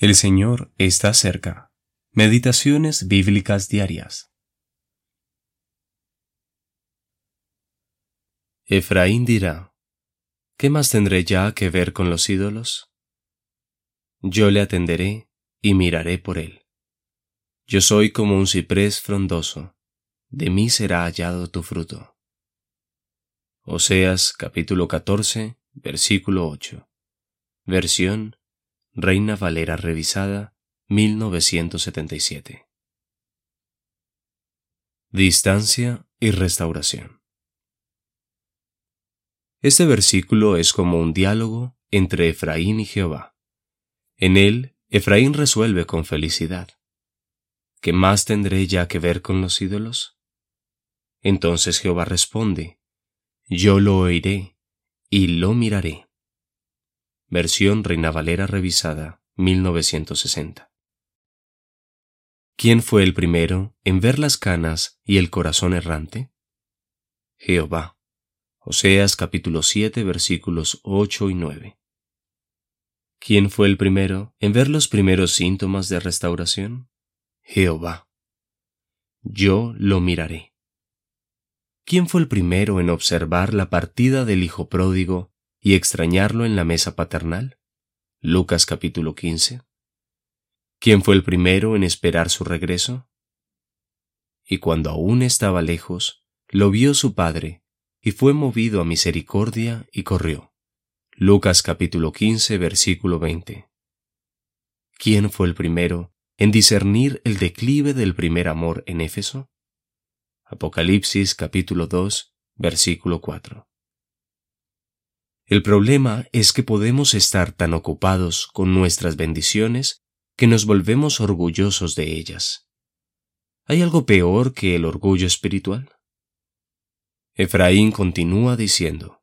El Señor está cerca. Meditaciones bíblicas diarias. Efraín dirá, ¿qué más tendré ya que ver con los ídolos? Yo le atenderé y miraré por él. Yo soy como un ciprés frondoso, de mí será hallado tu fruto. Oseas capítulo 14, versículo 8. Versión Reina Valera revisada, 1977. Distancia y restauración. Este versículo es como un diálogo entre Efraín y Jehová. En él, Efraín resuelve con felicidad. ¿Qué más tendré ya que ver con los ídolos? Entonces Jehová responde, Yo lo oiré y lo miraré. Versión Reina Valera revisada, 1960. ¿Quién fue el primero en ver las canas y el corazón errante? Jehová. Oseas capítulo 7 versículos 8 y 9. ¿Quién fue el primero en ver los primeros síntomas de restauración? Jehová. Yo lo miraré. ¿Quién fue el primero en observar la partida del Hijo pródigo y extrañarlo en la mesa paternal? Lucas capítulo 15. ¿Quién fue el primero en esperar su regreso? Y cuando aún estaba lejos, lo vio su padre, y fue movido a misericordia y corrió. Lucas capítulo 15 versículo 20. ¿Quién fue el primero en discernir el declive del primer amor en Éfeso? Apocalipsis capítulo 2 versículo 4. El problema es que podemos estar tan ocupados con nuestras bendiciones que nos volvemos orgullosos de ellas. ¿Hay algo peor que el orgullo espiritual? Efraín continúa diciendo,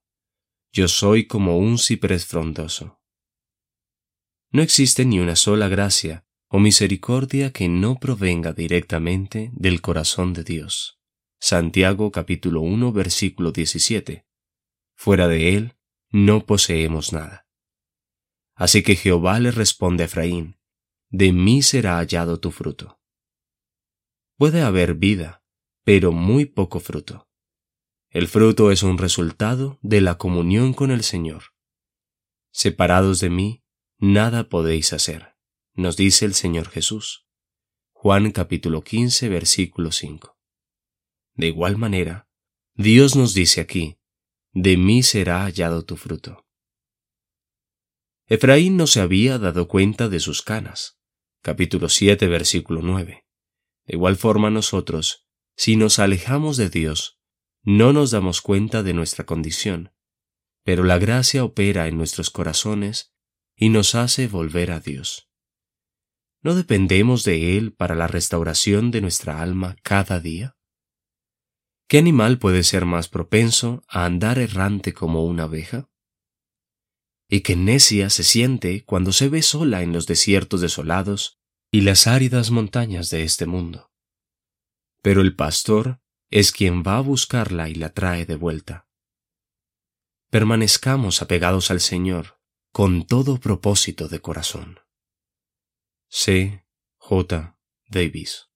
Yo soy como un ciprés frondoso. No existe ni una sola gracia o misericordia que no provenga directamente del corazón de Dios. Santiago capítulo 1 versículo 17. Fuera de él no poseemos nada. Así que Jehová le responde a Efraín, de mí será hallado tu fruto. Puede haber vida, pero muy poco fruto. El fruto es un resultado de la comunión con el Señor. Separados de mí, nada podéis hacer, nos dice el Señor Jesús. Juan capítulo 15, versículo 5. De igual manera, Dios nos dice aquí, de mí será hallado tu fruto. Efraín no se había dado cuenta de sus canas. Capítulo 7, versículo 9. De igual forma nosotros, si nos alejamos de Dios, no nos damos cuenta de nuestra condición, pero la gracia opera en nuestros corazones y nos hace volver a Dios. ¿No dependemos de Él para la restauración de nuestra alma cada día? ¿Qué animal puede ser más propenso a andar errante como una abeja? Y qué necia se siente cuando se ve sola en los desiertos desolados y las áridas montañas de este mundo. Pero el pastor es quien va a buscarla y la trae de vuelta. Permanezcamos apegados al Señor con todo propósito de corazón. C. J. Davis